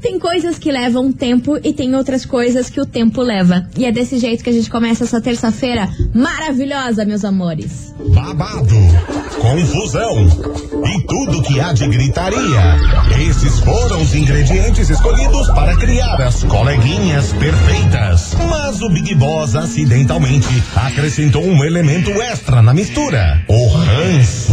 Tem coisas que levam tempo e tem outras coisas que o tempo leva. E é desse jeito que a gente começa essa terça-feira maravilhosa, meus amores. Babado, confusão e tudo que há de gritaria. Esses foram os ingredientes escolhidos para criar as coleguinhas perfeitas. Mas o Big Boss acidentalmente acrescentou um elemento extra na mistura: o ranço.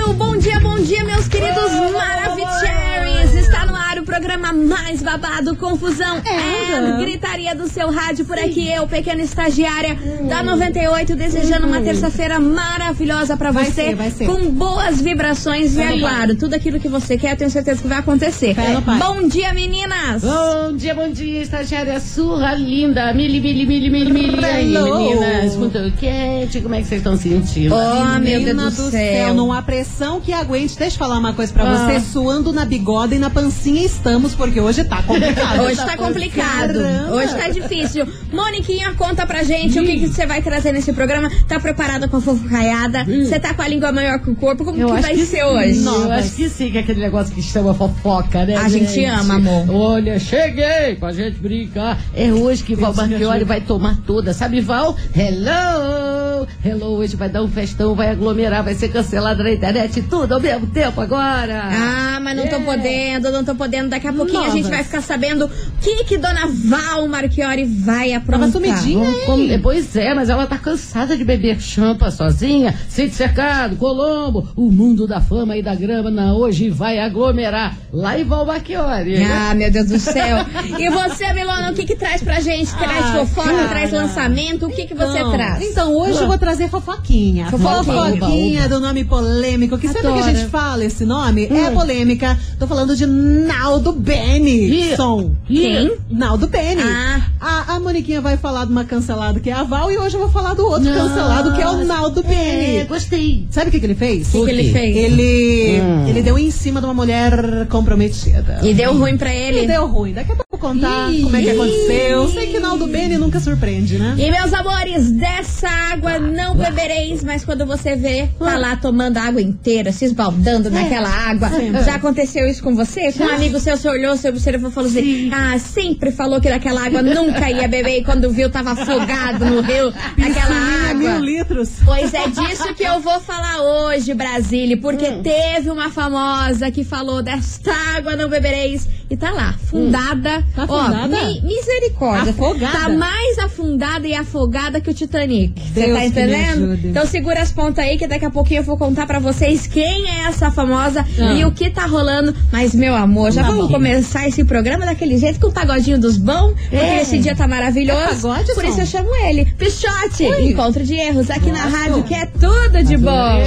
Mais babado, confusão é gritaria do seu rádio por aqui, eu, pequena estagiária da 98, desejando uma terça-feira maravilhosa pra Vai você, ser, vai ser. com boas vibrações e, é claro, tudo aquilo que você quer, eu tenho certeza que vai acontecer. Bom dia, meninas! Bom dia, bom dia, estagiária surra linda. Mili, mili, mili, mili, mili. Aí, meninas, muito quente. Como é que vocês estão sentindo? Oh, meu Deus do céu! não há pressão que aguente. Deixa eu falar uma coisa pra Ah. você. Suando na bigode e na pancinha estamos, porque hoje tá complicado. Hoje tá complicado. Caramba. Hoje tá difícil. Moniquinha, conta pra gente o que que você vai trazer nesse programa. Tá preparada com a fofocaiada? Você tá com a língua maior que o corpo? Como que vai ser hoje? Não. Eu acho que sim, que é aquele negócio que chama fofoca, né? A gente ama, amor. Olha, cheguei pra gente brincar. É hoje que Val Marchiori vai tomar toda, sabe, Val? Hello! Hello, hoje vai dar um festão, vai aglomerar, vai ser cancelado na internet, tudo ao mesmo tempo agora. Ah, mas não tô podendo, não tô podendo. Daqui a pouquinho a gente Novas. vai ficar sabendo o que que Dona Val Marchiori vai aprontar. Tava sumidinha, hein? Pois é, mas ela tá cansada de beber champa sozinha, sente cercado, Colombo, o mundo da fama e da grama na hoje vai aglomerar lá em Valbachiori. Ah, meu Deus do céu. E você, Milona, o que que traz pra gente? Traz Ah, fofoca, cara. traz lançamento? O que que você Então, traz? Então, hoje eu vou trazer fofoquinha. Fofoquinha. Fofoquinha do nome polêmico. Que sempre que a Adoro. gente fala esse nome, é Hum. polêmica. Tô falando de Naldo Bene. Ih. Som. Quem? Naldo Bene. Ah. A, a Moniquinha vai falar de uma cancelada que é a Val e hoje eu vou falar do outro cancelado que é o Naldo É, Bene. gostei. Sabe o que, que ele fez? O que, que ele fez? Ele, Hum. ele deu em cima de uma mulher comprometida. E deu ruim pra ele? E deu ruim. Daqui a pouco contar Ih. como é que aconteceu. Sei que Naldo Bene nunca surpreende, né? E meus amores, dessa água não bebereis, mas quando você vê, tá lá tomando a água inteira, se esbaldando naquela água. Sempre. Já aconteceu isso com você? Com um amigo seu, você olhou, você observou e falou assim: Ah, sempre falou que daquela água nunca ia beber e quando viu tava afogado no rio, naquela Piscininha, mil água. litros. Pois é disso que eu vou falar hoje, Brasília, porque teve uma famosa que falou desta água não bebereis e tá lá, afundada. Tá Ó, afundada? mi- misericórdia. Afogada? Tá mais afundada e afogada que o Titanic. Você tá entendendo? Então segura as pontas aí que daqui a pouquinho eu vou contar pra vocês quem é essa famosa Ah. e o que tá rolando. Mas, meu amor, já Tá vamos bom. começar esse programa daquele jeito com o pagodinho dos bons, porque É. esse dia tá maravilhoso. É pagode, Por som? isso eu chamo ele. Pichote, Ui. encontro de erros aqui na Gosto. rádio, que é tudo de bom.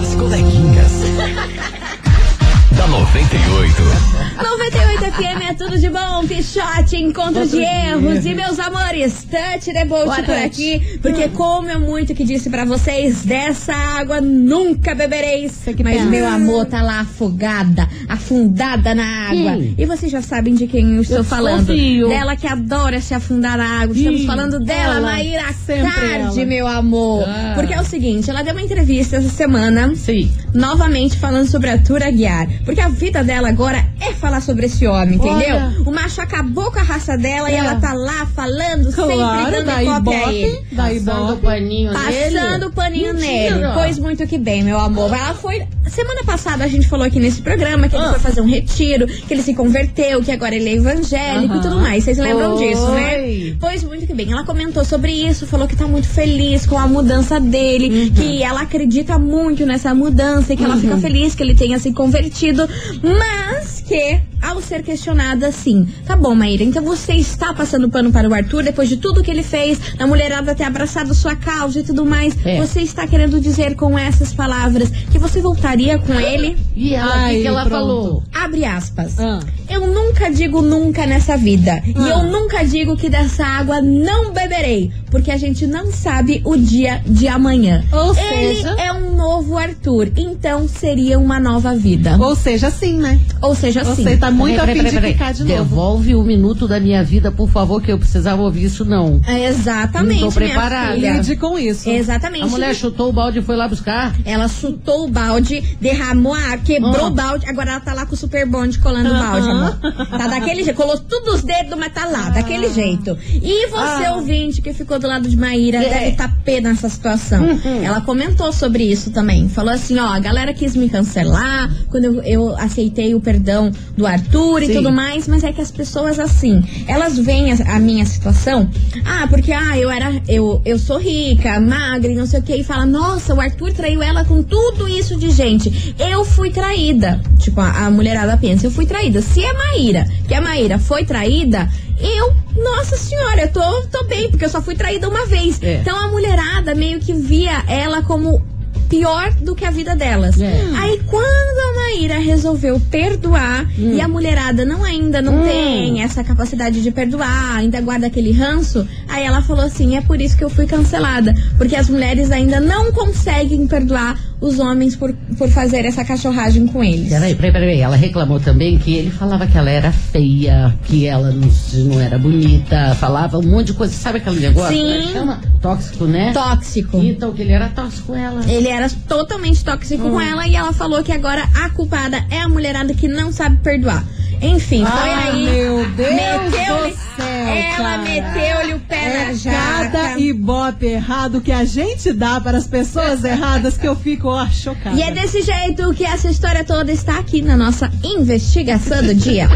As coleguinhas. da 98. 98 FM é tudo de bom, Pichote, encontro de erros. E meus amores, the boat Boa por touch. aqui, porque como eu muito que disse pra vocês, dessa água nunca bebereis. Mas pensa. meu amor tá lá afogada, afundada na água. Quem? E vocês já sabem de quem eu estou Eu falando. Dela que adora se afundar na água. Estamos falando dela, ela, Maíra ela. meu amor. Ah. Porque é o seguinte, ela deu uma entrevista essa semana Sim. novamente falando sobre a Tura Guiar. Porque a vida dela agora é falar sobre esse homem, entendeu? Olha. O macho acabou com a raça dela e É. ela tá lá falando, sempre Claro, dando daí cópia a ele. daí Passando o paninho nele. Passando o paninho Mentira. nele. Pois muito que bem, meu amor. Ela foi. Semana passada a gente falou aqui nesse programa que ele Ah. foi fazer um retiro, que ele se converteu, que agora ele é evangélico e Aham. tudo mais. Vocês lembram Foi. disso, né? Pois muito que bem. Ela comentou sobre isso, falou que tá muito feliz com a mudança dele, Uhum. que ela acredita muito nessa mudança e que ela fica feliz que ele tenha se convertido, mas que ao ser questionada assim: tá bom, Maíra, então você está passando pano para o Arthur depois de tudo que ele fez, a mulherada ter abraçado sua causa e tudo mais. É. Você está querendo dizer com essas palavras que você voltaria com ele? E ela, o que, Ai, que ela pronto. falou? Abre aspas. Ah. Eu nunca digo nunca nessa vida. E Ah. eu nunca digo que dessa água não beberei. Porque a gente não sabe o dia de amanhã. Ou Ele seja- é um novo Arthur. Então seria uma nova vida. Ou seja, sim, né? Ou seja, assim. Você tá muito Peraí, afim peraí, de peraí, ficar de novo. Devolve um minuto da minha vida, por favor, que eu precisava ouvir isso, não. É, Exatamente. Não tô minha preparada. filha. Lide com isso. Exatamente. A mulher chutou o balde e foi lá buscar. Ela chutou o balde, derramou a água, quebrou Ah. o balde, agora ela tá lá com o super bonde colando o balde, Aham. amor. Tá daquele jeito, colou tudo os dedos, mas tá lá, daquele jeito. E você, Ah. ouvinte, que ficou do lado de Maíra, É. deve estar pé nessa situação. Ela comentou sobre isso também. Falou assim, ó, a galera quis me cancelar quando eu, eu aceitei o perdão do Arthur e Sim. tudo mais, mas é que as pessoas assim, elas veem a, a minha situação, ah, porque ah, eu era, eu, eu sou rica, magra e não sei o que, e fala, nossa, o Arthur traiu ela com tudo isso de gente. Eu fui traída. Tipo, a, a mulherada pensa, eu fui traída. Se é Maíra, que a Maíra foi traída, eu, nossa senhora, eu tô, tô bem, porque eu só fui traída uma vez. É. Então a mulherada meio que via ela como pior do que a vida delas. É. Aí quando a Maíra resolveu perdoar e a mulherada não ainda não Hum. tem essa capacidade de perdoar, ainda guarda aquele ranço, aí ela falou assim: "É por isso que eu fui cancelada, porque as mulheres ainda não conseguem perdoar os homens por, por fazer essa cachorragem com eles". Peraí, peraí, peraí. Ela reclamou também que ele falava que ela era feia, que ela não, não era bonita, falava um monte de coisa. Sabe aquele negócio? Sim. É que Chama tóxico, né? Tóxico. Então, que ele era tóxico com ela. Ele era totalmente tóxico Hum. com ela e ela falou que agora a culpada é a mulherada que não sabe perdoar. Enfim, foi Ah, aí. meu Deus meteu-lhe- do céu, Ela cara. meteu-lhe o pé na É jaca. cada ibope errado que a gente dá para as pessoas erradas que eu fico, ó, chocada. E é desse jeito que essa história toda está aqui na nossa investigação do dia.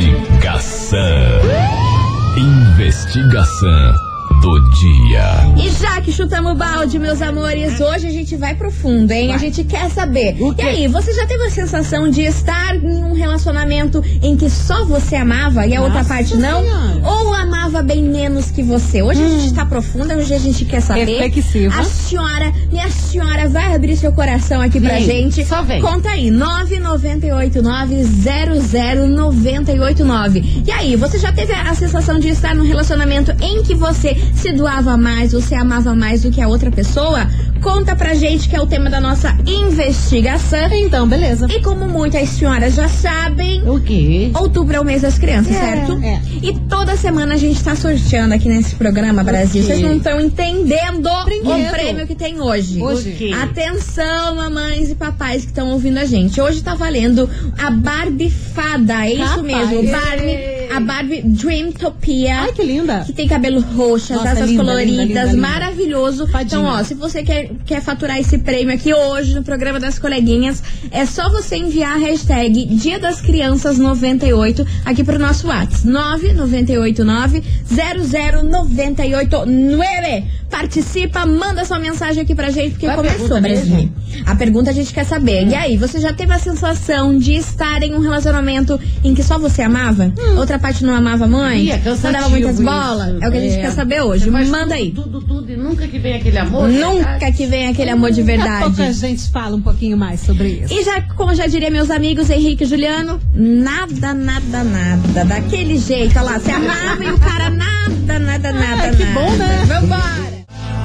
Investigação. Investigação do dia. E já que chutamos o balde, meus amores, hoje a gente vai pro fundo, hein? A gente quer saber. E aí, você já teve a sensação de estar em um relacionamento em que só você amava e a outra Nossa parte não? Senhora. Ou amava bem menos que você? Hoje a gente tá profunda, hoje a gente quer saber. Reflexiva. A senhora, minha senhora, vai abrir seu coração aqui pra Vem, gente. só vem. Conta aí, 998900989. E aí, você já teve a sensação de estar num relacionamento em que você se doava mais, você amava mais do que a outra pessoa? Conta pra gente que é o tema da nossa investigação. Então, beleza. E como muitas senhoras já sabem, O quê? Outubro é o mês das crianças, É, certo? é. E toda semana a gente tá sorteando aqui nesse programa, Brasil. Vocês não estão entendendo Brinquedo. o prêmio que tem hoje. Hoje. O quê? Atenção, mamães e papais que estão ouvindo a gente. Hoje tá valendo a Barbie Fada, é isso Rapaz. mesmo. Barbie, a Barbie Dreamtopia. Ai, que linda. Que tem cabelo roxo, Nossa, asas linda, coloridas, linda, linda, maravilhoso. Fadinha. Então, ó, se você quer, quer faturar esse prêmio aqui hoje no programa das coleguinhas, é só você enviar a hashtag Dia das Crianças 98 aqui pro nosso WhatsApp. 998900989. Participa, manda sua mensagem aqui pra gente, porque Qual a começou, pergunta Brasil. A pergunta a gente quer saber. E aí, você já teve a sensação de estar em um relacionamento em que só você amava? Outra parte não amava a mãe? Ih, é dava muitas isso. bolas? É o que a gente É. quer saber hoje. Manda tudo, aí. Tudo, tudo, e nunca que vem aquele amor. de Nunca verdade. que vem aquele amor de Daqui a pouco a verdade. gente fala um pouquinho mais sobre isso. E já, como já diria meus amigos Henrique e Juliano, nada, nada, nada. Daquele jeito, olha lá, você amava e o cara nada, nada, nada, Ah, que nada. bom, né? Vambora!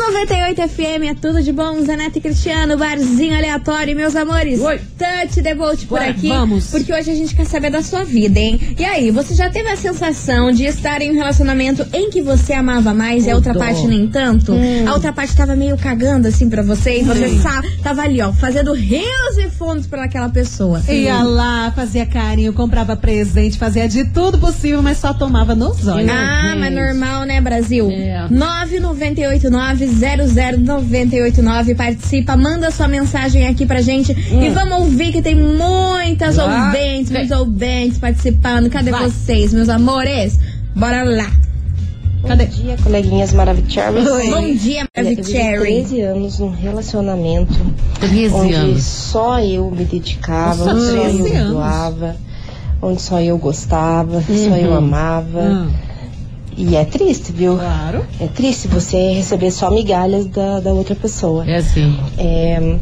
98 FM é tudo de bom, Zanete e Cristiano, barzinho aleatório, meus amores. Oi. Touch the boat por aqui. vamos. Porque hoje a gente quer saber da sua vida, hein? E aí, você já teve a sensação de estar em um relacionamento em que você amava mais e a outra parte nem tanto? A outra parte tava meio cagando assim pra você e você sa- tava ali, ó, fazendo rios e fundos pra aquela pessoa. Ia lá, fazia carinho, comprava presente, fazia de tudo possível, mas só tomava nos olhos. Ah, mas normal, né, Brasil? É. 998900989 participa, manda sua mensagem aqui pra gente e vamos ouvir que tem muitas Hum. Vai. ouvintes, muitos ouvintes participando. Cadê Vai. vocês, meus amores? Bora lá. Cadê? Bom dia, coleguinhas maravilhosas. Bom dia, Olha, eu vivi Cherry. 13 anos num relacionamento 13 onde anos. só eu me dedicava, Nossa, onde só 13 eu doava, onde só eu gostava, só Uhum. eu amava. Ah, E é triste, viu? claro. É triste você receber só migalhas da, da outra pessoa. É assim. É,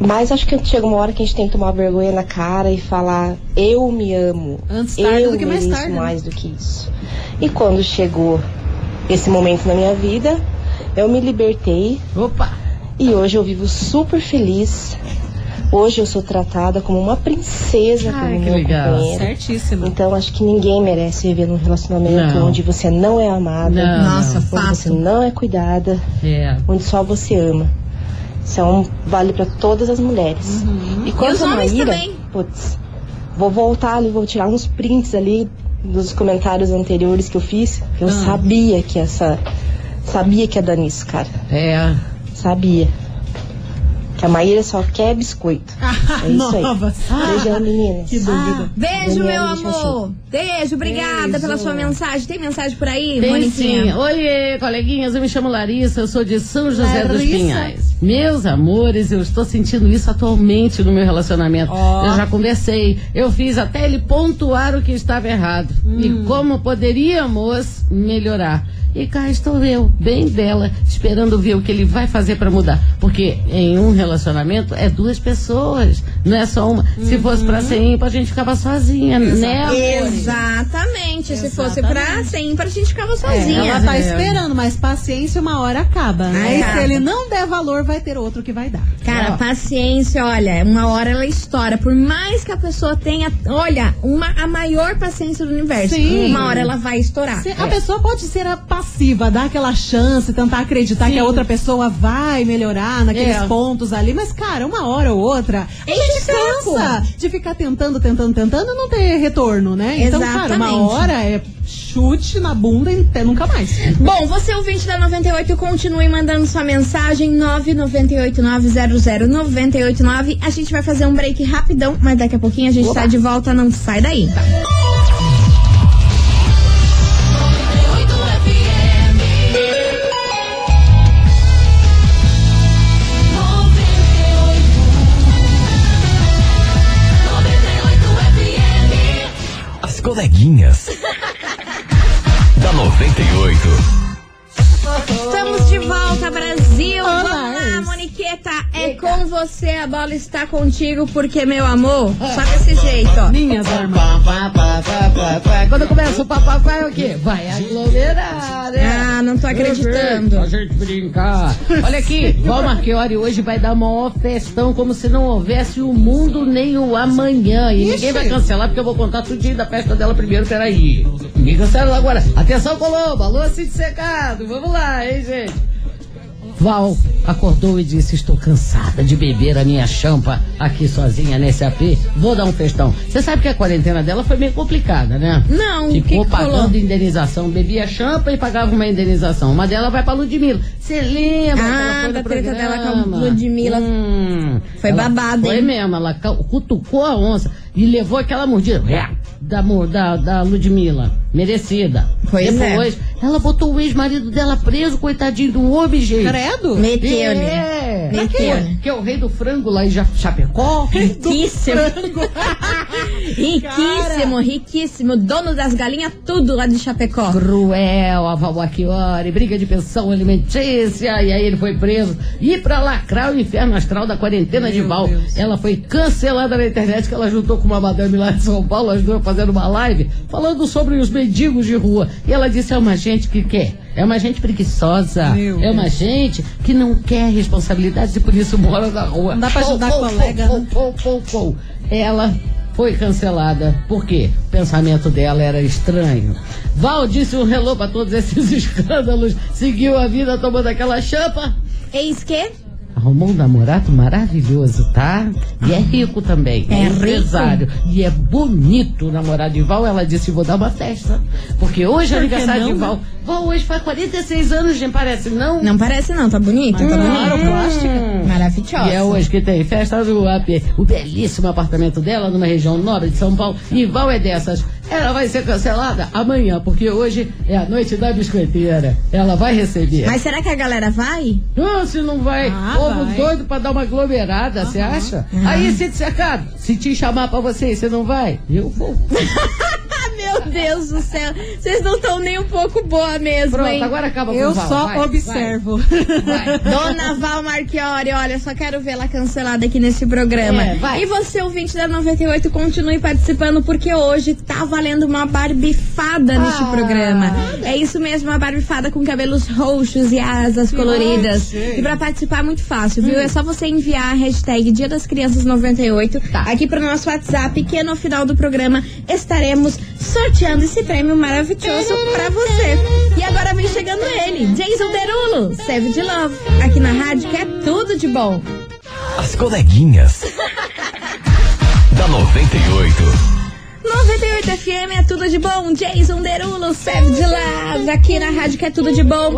Mas acho que chega uma hora que a gente tem que tomar vergonha na cara e falar: eu me amo. Antes tarde eu do que mais tarde, né? mais do que isso. E quando chegou esse momento na minha vida, eu me libertei Opa! e hoje eu vivo super feliz. Hoje eu sou tratada como uma princesa Ai, pelo que meu legal. companheiro. Certíssimo. Então acho que ninguém merece viver num relacionamento Não. onde você não é amada, Não, Nossa, onde você fato. não é cuidada, É. onde só você ama. Isso é um, vale pra todas as mulheres. E E quanto os a homens Maíra, também. putz, vou voltar ali, vou tirar uns prints ali dos comentários anteriores que eu fiz. Eu Ah. sabia que essa. Sabia que ia dar nisso, cara. É. Sabia. Que a Maíra só quer biscoito. É isso aí. Novas. Beijão, meninas. Que dúvida. Beijo, meu Daniela de amor. Beijo, obrigada Beijo. pela sua mensagem. Tem mensagem por aí, Tem Moniquinha? sim. Oiê, coleguinhas, eu me chamo Larissa, eu sou de São José dos Larissa. Pinhais. Meus amores, eu estou sentindo isso atualmente no meu relacionamento. Ó. Eu já conversei, eu fiz até ele pontuar o que estava errado e como poderíamos melhorar. E cá estou eu, bem bela, esperando ver o que ele vai fazer para mudar. Porque em um relacionamento é duas pessoas, não é só uma. Se fosse pra ser ímpar, a gente ficava sozinha, né? amores? Exatamente. Se fosse pra Exatamente. ser ímpar, a gente ficava sozinha. Ela tá É. esperando, mas paciência uma hora acaba, né? Acaba. E se ele não der valor, vai ter outro que vai dar. Cara, Ó. paciência, olha, uma hora ela estoura. Por mais que a pessoa tenha, olha, uma, a maior paciência do universo, Sim. uma hora ela vai estourar. Se- A pessoa pode ser a passiva, dar aquela chance, tentar acreditar que a outra pessoa vai melhorar naqueles É. pontos ali, mas, cara, uma hora ou outra, a gente cansa de ficar tentando, tentando, tentando e não ter retorno, né? Então, cara, uma Exatamente. hora é chute na bunda e até nunca mais. Bom, você ouvinte da 98, continue mandando sua mensagem 998900989. A gente vai fazer um break rapidão, mas daqui a pouquinho a gente tá de volta, não sai daí. As coleguinhas. da 98. Estamos de volta, Brasil! Com você, a bola está contigo, porque, meu amor, só desse jeito, ó. Minhas armas. Quando começa o papapá é o quê? Vai aglomerar, né? Ah, não tô acreditando. A gente brincar. Olha aqui, Val Marchiori hoje vai dar uma maior festão como se não houvesse o mundo nem o amanhã. E ninguém vai cancelar porque eu vou contar tudinho da festa dela primeiro, peraí. Ninguém cancela agora. Atenção, Colombo, alô, Cid Secado. Vamos lá, hein, gente. Val acordou e disse: Estou cansada de beber a minha champa aqui sozinha nesse AP. Vou dar um festão. Você sabe que a quarentena dela foi meio complicada, né? Não, que Ficou que pagando rolou? indenização. Bebia champa e pagava uma indenização. Uma dela vai pra Ludmilla. Você lembra? que Ah, foi da treta dela com a? Ludmilla. Hum, Foi babado, Foi hein? mesmo. Ela cutucou a onça e levou aquela mordida da, da, da Ludmilla. Merecida. Pois é. Depois, ela botou o ex-marido dela preso, coitadinho do homem, gente. Credo? Meteu-lhe. É. Meteu, Que, né? que é o rei do frango lá em Chapecó. Riquíssimo. riquíssimo, riquíssimo. Dono das galinhas, tudo lá de Chapecó. Cruel, a Valmachiori, briga de pensão alimentícia, e aí ele foi preso. E pra lacrar o inferno astral da quarentena de Meu Val, Deus. ela foi cancelada na internet, que ela juntou com uma madame lá de São Paulo, as duas fazendo uma live, falando sobre os mendigos de rua. E ela disse, é uma gente que quer, é uma gente preguiçosa, Meu é uma gente que não quer responsabilidades e por isso mora na rua. Não dá pra ajudar Pou, pou, colega, pou, né? pou, pou, pou. Ela foi cancelada. Por quê? O pensamento dela era estranho. Val disse um hello pra todos esses escândalos. Seguiu a vida tomando aquela champa. Eis que? Arrumou um namorado maravilhoso, tá? E é rico também. É rico? empresário. E é bonito o namorado de Val. Ela disse: vou dar uma festa. Porque hoje é aniversário não, de Val. Val hoje faz 46 anos, gente, parece, não? Não parece não, tá bonito? Mas tá claro, bonito. plástica. Maravilhosa. E é hoje que tem festa do AP, o belíssimo apartamento dela numa região nobre de São Paulo. E Val é dessas. Ela vai ser cancelada amanhã, porque hoje é a noite da biscoiteira. Ela vai receber. Mas será que a galera vai? Ah, se não vai, Ah, povo vai. doido pra dar uma aglomerada, você acha? Aí, se te cercado, se te chamar pra você você não vai, eu vou. Meu Deus do céu. Vocês não estão nem um pouco boa mesmo, Pronto, hein? agora acaba com o Eu Val, só vai, observo. vai, vai. Dona Val Marchiori, olha, só quero vê-la cancelada aqui nesse programa. É, vai. E você, ouvinte da 98, continue participando, porque hoje tá valendo uma barbifada neste Ah. programa. É isso mesmo, uma barbifada com cabelos roxos e asas coloridas. E pra participar é muito fácil, viu? É só você enviar a hashtag Dia das Crianças 98 Tá. aqui pro nosso WhatsApp, que no final do programa estaremos sorteando esse prêmio maravilhoso pra você. E agora vem chegando ele, Jason Derulo, Save de Love, aqui na rádio, que é tudo de bom. As coleguinhas. da 98. 98 FM é tudo de bom. Jason Derulo, Save de Love, aqui na rádio que é tudo de bom.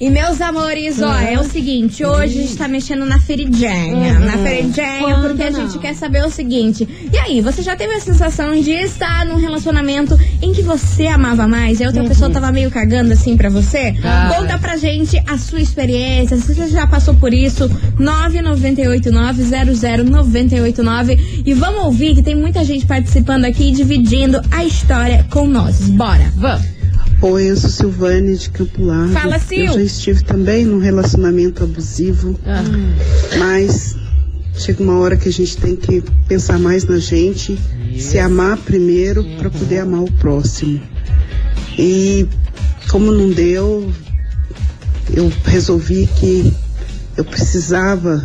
E meus amores, ó, é o seguinte, hoje a gente tá mexendo na feridinha. Uhum. Na feridinha, Quando porque a não? gente quer saber o seguinte. E aí, você já teve a sensação de estar num relacionamento em que você amava mais e a outra pessoa tava meio cagando assim pra você? Uhum. Ah. Conta pra gente a sua experiência, se você já passou por isso. 998900989 e vamos ouvir que tem muita gente participando aqui e dividindo a história com nós. Bora. Vamos. Oi, eu sou Silvane de Campo Largo. Fala, Sil. Eu já estive também num relacionamento abusivo, Ah. mas chega uma hora que a gente tem que pensar mais na gente, se amar primeiro para poder amar o próximo. E como não deu, eu resolvi que eu precisava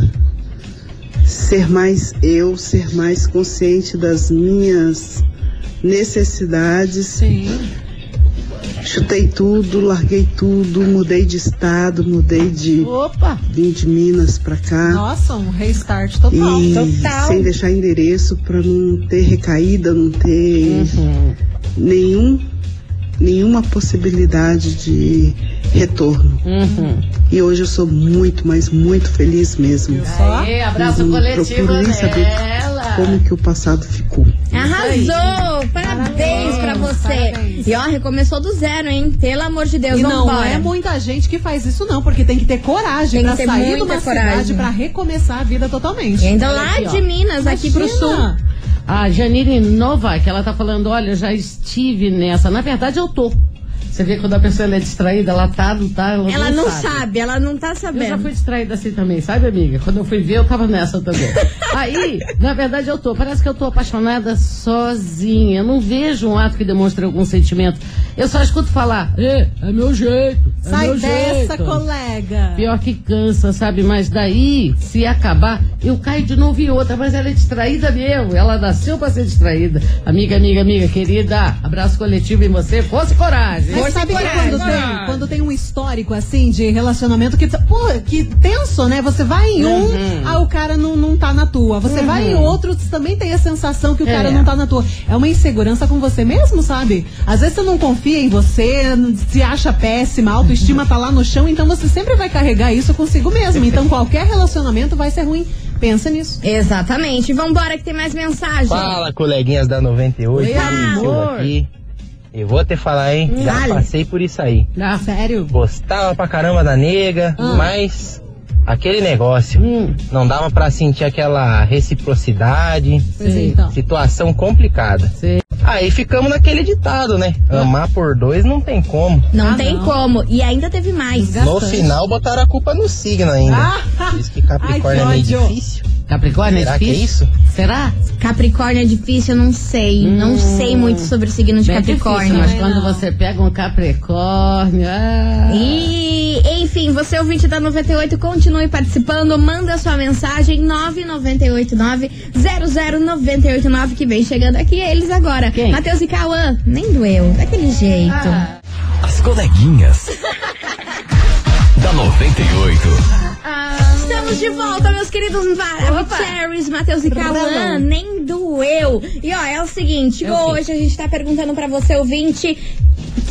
ser mais eu, ser mais consciente das minhas necessidades. Sim. Chutei tudo, larguei tudo, mudei de estado, mudei de. Opa! Vim de Minas pra cá. Nossa, um restart total. e total. sem deixar endereço pra não ter recaída, não ter Uhum. nenhum, nenhuma possibilidade de retorno. Uhum. E hoje eu sou muito, mas muito feliz mesmo. Aê, abraço Não coletivo procuro nem saber dela. Como que o passado ficou. Arrasou! Parabéns pra você. parabéns. E ó, recomeçou do zero, hein? Pelo amor de Deus, E não vambora. é muita gente que faz isso, não, porque tem que ter coragem Tem pra ter sair de uma coragem. cidade pra recomeçar a vida totalmente. E ainda lá Aqui, ó. de Minas, aqui pro sul. Imagina. A Janine Nova, que ela tá falando, olha, eu já estive nessa. Na verdade, eu tô. Você vê quando a pessoa é distraída, ela tá, não tá, ela, Ela não sabe. ela não tá Eu já sabendo. fui distraída assim também, sabe, amiga? Quando eu fui ver, eu tava nessa também. Aí, na verdade, eu tô. Parece que eu tô apaixonada sozinha. Eu não vejo um ato que demonstre algum sentimento. Eu só escuto falar, é, é meu jeito. É Sai meu dessa, jeito. colega. Pior que cansa, sabe? Mas daí, se acabar, eu caio de novo em outra. Mas ela é distraída mesmo. Ela nasceu pra ser distraída. Amiga, amiga, amiga, querida, abraço coletivo em você. Fosse coragem. Mas sabe que quando tem, quando tem um histórico assim de relacionamento que, pô, que tenso, né? Você vai em um, Uhum. ah, o cara não, não tá na tua. Você vai em outro, você também tem a sensação que o cara É. não tá na tua. É uma insegurança com você mesmo, sabe? Às vezes você não confia em você, se acha péssima, a autoestima tá lá no chão, então você sempre vai carregar isso consigo mesmo. Então qualquer relacionamento vai ser ruim. Pensa nisso. Exatamente. Vambora que tem mais mensagem. Fala, coleguinhas da 98, Oi, amor. aqui. Eu vou te falar, hein? Já Vale. passei por isso aí. Ah, Sério? Gostava pra caramba da nega, mas aquele negócio. Hum, Não dava pra sentir aquela reciprocidade. Pois é, Sim. então. Situação complicada. sei. Aí ficamos naquele ditado, né? Amar por dois não tem como. Não Ah, tem não. como. E ainda teve mais. Desgastante. No final botaram a culpa no signo ainda. Ah! Diz que Capricórnio Ai, é meio difícil. Capricórnio Será é que é difícil? isso? Será? Capricórnio é difícil, eu não sei. Não sei muito sobre o signo de Capricórnio. difícil, mas Também quando não. você pega um Capricórnio. Ah, E, enfim, você ouvinte da 98, continue participando, manda sua mensagem 998900989 que vem chegando aqui eles agora. Quem? Matheus e Cauã, nem doeu, daquele jeito. Ah. As coleguinhas. da 98. Estamos de volta, meus queridos Maravicheries, Matheus e Cauã, nem doeu. E ó, é o seguinte, É hoje a gente tá perguntando pra você, ouvinte,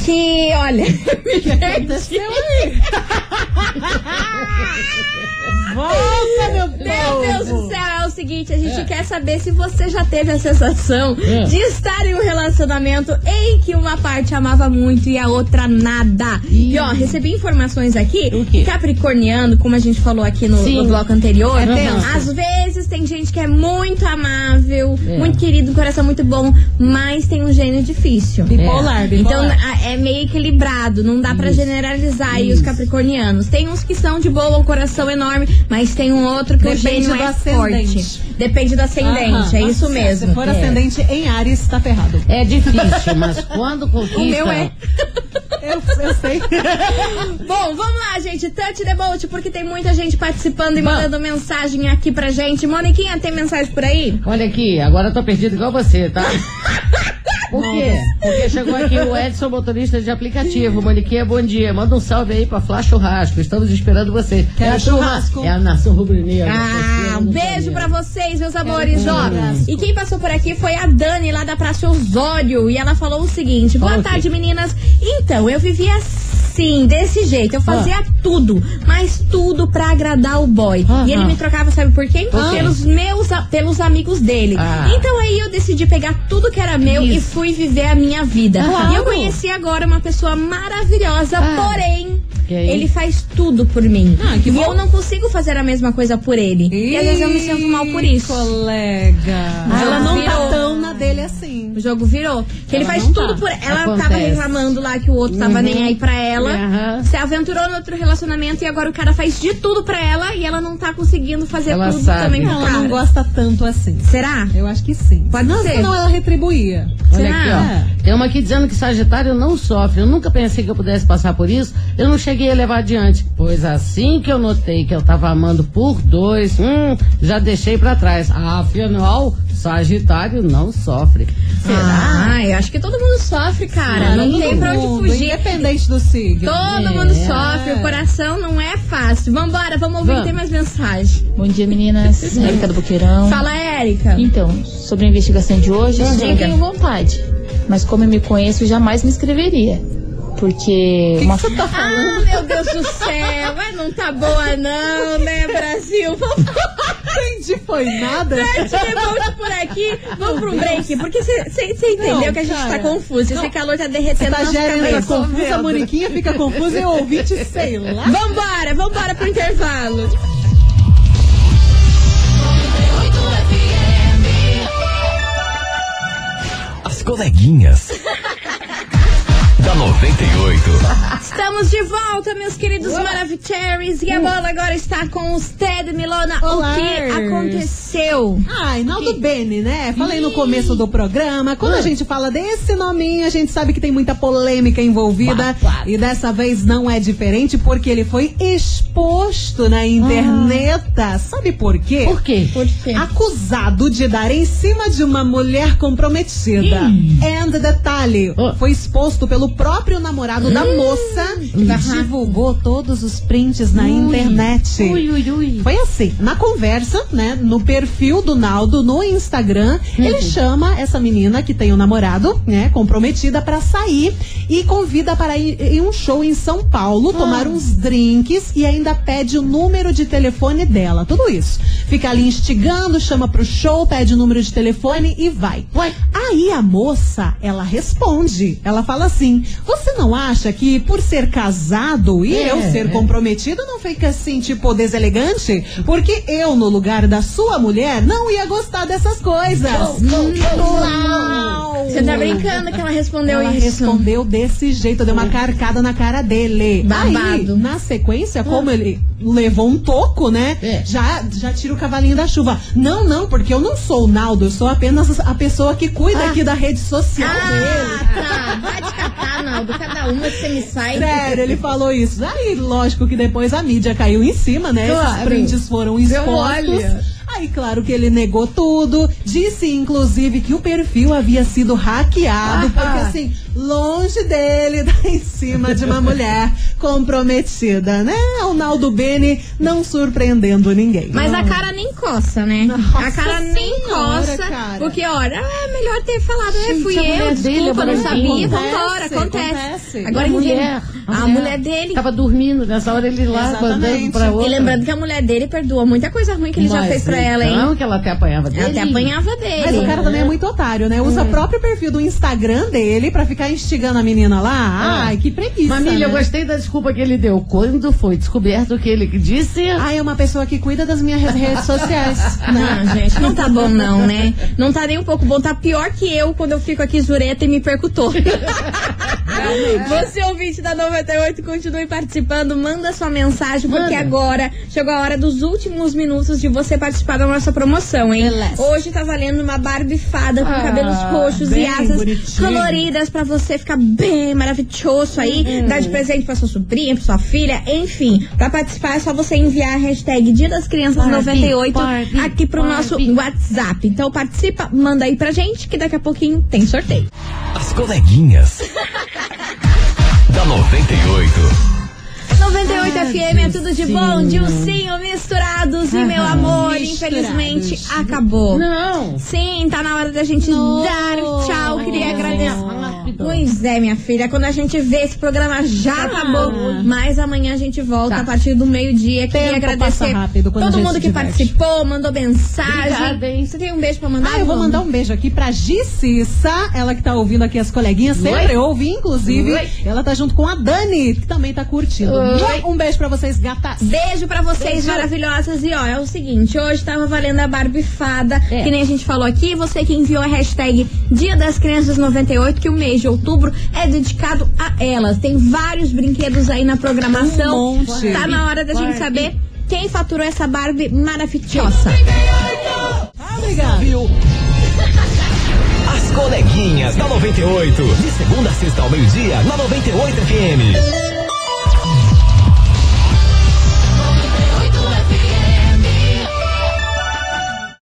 que, olha, O que aconteceu aí? Volta, meu Deus! Meu Deus do céu, é o seguinte, a gente quer saber se você já teve a sensação de estar em um relacionamento em que uma parte amava muito e a outra nada. E ó, recebi informações aqui Capricorniano, como a gente falou aqui no, no bloco anterior, É às vezes tem gente que é muito amável, É. muito querido, um coração muito bom, mas tem um gênio difícil. Bipolar, Então bipolar. a- é meio equilibrado, não dá pra generalizar aí os capricornianos. Tem uns que são de boa, um coração enorme, mas tem um outro que Depende o gênio do é ascendente. forte. Depende do ascendente, é Aham. isso Se- mesmo. Se for É. ascendente em Ares, tá ferrado. É difícil, mas quando conquista. O meu é. Eu, eu sei. Bom, vamos lá, gente. Touch the boat, porque tem muita gente participando e Vamos. mandando mensagem aqui pra gente. Moniquinha, tem mensagem por aí? Olha aqui, agora eu tô perdido igual você, tá? Por quê? Porque chegou aqui o Edson, motorista de aplicativo. Moniquinha, bom dia. Manda um salve aí pra Flá Churrasco. Estamos esperando você. Quero é turma- churrasco. É a nação rubro-negra. Ah, um beijo pra vocês, meus amores. Ó, e quem passou por aqui foi a Dani, lá da Praça Osório. E ela falou o seguinte: Boa Fala o quê? tarde, meninas. Então, eu vivia assim, desse jeito. Eu fazia tudo, mas tudo pra agradar o boy. Aham. E ele me trocava, sabe por quê? Pelos meus, pelos amigos dele. Ah. Então aí eu decidi pegar tudo que era meu e Isso. Fui viver a minha vida. Claro. E eu conheci agora uma pessoa maravilhosa, Ah. porém. Ele faz tudo por mim. Ah, que e bom. eu não consigo fazer a mesma coisa por ele. E às vezes eu me sinto mal por isso. Colega. Ah, ela não virou. tá tão na dele assim. O jogo virou. Que ele Ela faz tudo tá. por ela. Acontece. tava reclamando lá que o outro tava nem aí pra ela. Aham. Se aventurou no outro relacionamento e agora o cara faz de tudo pra ela e ela não tá conseguindo fazer Ela tudo sabe. também pro Ela cara. não gosta tanto assim. Será? Eu acho que sim. Pode não, ser. Senão ela retribuía. Olha Será? aqui, ó. Tem uma aqui dizendo que Sagitário não sofre. Eu nunca pensei que eu pudesse passar por isso. Eu não cheguei a levar adiante. Pois assim que eu notei que eu tava amando por dois, hum, já deixei pra trás. Afinal, Sagitário não sofre. Será? Ah, eu acho que todo mundo sofre, cara. não Todo tem pra onde fugir. Independente do signo. Todo É. mundo sofre, o coração não é fácil. Vambora, vamos ouvir, Vamos. tem mais mensagem. Bom dia, meninas. Érica do Boqueirão. Fala, Érica. Então, sobre a investigação de hoje, eu tenho vontade. Mas como eu me conheço, eu jamais me inscreveria. Porque uma Ah, meu Deus do céu, mas não tá boa não, né, Brasil? Vamos Entendi, foi nada. te devolve por aqui, vamos pro break, porque você entendeu Não, que a gente cara. tá confuso, esse calor tá derretendo nossa Estagiária fica cabeça. confusa, a Moniquinha fica confusa e o ouvinte, sei lá. Vambora, vambora pro intervalo. As coleguinhas. Da 98. Estamos de volta, meus queridos Maravicheries, e a bola agora está com os Ted Milona. Olá. O que aconteceu? Ai, Naldo Bene, né? Falei no começo do programa. Quando a gente fala desse nominho, a gente sabe que tem muita polêmica envolvida. E dessa vez não é diferente, porque ele foi exposto na internet. Sabe por quê? Por quê? Por quê? Acusado de dar em cima de uma mulher comprometida. And detalhe, Oh. foi exposto pelo próprio namorado da moça que divulgou todos os prints na internet. Ui, ui, ui. Foi assim, na conversa, né, no perfil do Naldo no Instagram, Uhum. ele chama essa menina que tem um namorado, né, comprometida pra sair e convida para ir em um show em São Paulo, Ah. tomar uns drinks e ainda pede o número de telefone dela. Tudo isso. Fica ali instigando, chama pro show, pede o número de telefone e vai. Ué? Aí a moça, ela responde. Ela fala assim: Você não acha que por ser casado e É, eu ser é. comprometido não fica assim, tipo, deselegante? Porque eu, no lugar da sua mulher, não ia gostar dessas coisas. Uau! Você tá brincando que ela respondeu Ela isso? respondeu desse jeito, deu uma carcada na cara dele. Babado. Aí, na sequência, como ele levou um toco, né? É. Já, já tira o cavalinho da chuva. Não, não, porque eu não sou o Naldo, eu sou apenas a pessoa que cuida aqui da rede social dele. Ah, tá. Vai te catar, Naldo. Cada uma que você me sai. Sério, ele falou isso. Aí, lógico que depois a mídia caiu em cima, né? Esses Claro. prints foram expostos. Aí, claro que ele negou tudo, Disse, inclusive, que o perfil havia sido hackeado, porque assim, longe dele dar em cima de uma mulher comprometida, né? O Naldo Bene não surpreendendo ninguém. Mas a cara nem coça, né? Nossa a cara nem Senhora, coça. cara. Porque, olha, ah, melhor ter falado, é, Gente, fui a eu, mulher dele desculpa, é não sabia, vambora, Acontece, acontece. Agora a ninguém- mulher, A mulher dele. Tava dormindo nessa hora, ele lá Exatamente. andando pra outra. E lembrando que a mulher dele perdoa muita coisa ruim que ele já Mas fez pra ela, hein? Não, que ela até apanhava dele. Ela até apanhava dele. Mas o cara também é muito otário, né? Usa o próprio perfil do Instagram dele pra ficar instigando a menina lá. Ai, que preguiça. Mamília, eu né? gostei da desculpa que ele deu. Quando foi descoberto que ele disse. Ai, é uma pessoa que cuida das minhas re- redes sociais. Não, gente, não tá bom não, né? Não tá nem um pouco bom. Tá pior que eu quando eu fico aqui zureta e me perco todo. Você, ouvinte da 98, continue participando. Manda sua mensagem, porque agora chegou a hora dos últimos minutos de você participar da nossa promoção, hein? Beleza. Hoje tá valendo uma Barbie fada com Ah, cabelos roxos e asas bonitinho. coloridas pra você ficar bem maravilhoso aí. Dar de presente pra sua sobrinha, pra sua filha, enfim. Pra participar é só você enviar a hashtag Dia das Crianças Barbie, 98 Barbie, aqui pro Barbie. nosso WhatsApp. Então participa, manda aí pra gente que daqui a pouquinho tem sorteio. As coleguinhas. da 98. 98 FM é tudo de bom, Dilcinho misturados e meu amor, infelizmente acabou. Não. Sim, tá na hora da gente dar tchau. Queria agradecer. Pois é, minha filha, quando a gente vê esse programa já acabou, mas amanhã a gente volta Tá. a partir do meio-dia. Queria agradecer rápido todo mundo que diverte. participou, mandou mensagem. Obrigada, hein? Você tem um beijo pra mandar? Ah, eu vou mandar um beijo aqui pra Gicissa, ela que tá ouvindo aqui as coleguinhas, sempre ouve, inclusive. Oi. Ela tá junto com a Dani, que também tá curtindo. Oi. Um beijo pra vocês, gatas. Beijo pra vocês maravilhosas. E ó, é o seguinte: hoje tava valendo a Barbie Fada, É. que nem a gente falou aqui. Você que enviou a hashtag Dia das Crianças 98, que o mês de outubro é dedicado a elas. Tem vários brinquedos aí na programação. Um monte. Tá na hora da gente Barbie. saber quem faturou essa Barbie maravilhosa. Obrigada. Viu? As coleguinhas da 98. De segunda a sexta ao meio-dia, na 98 FM.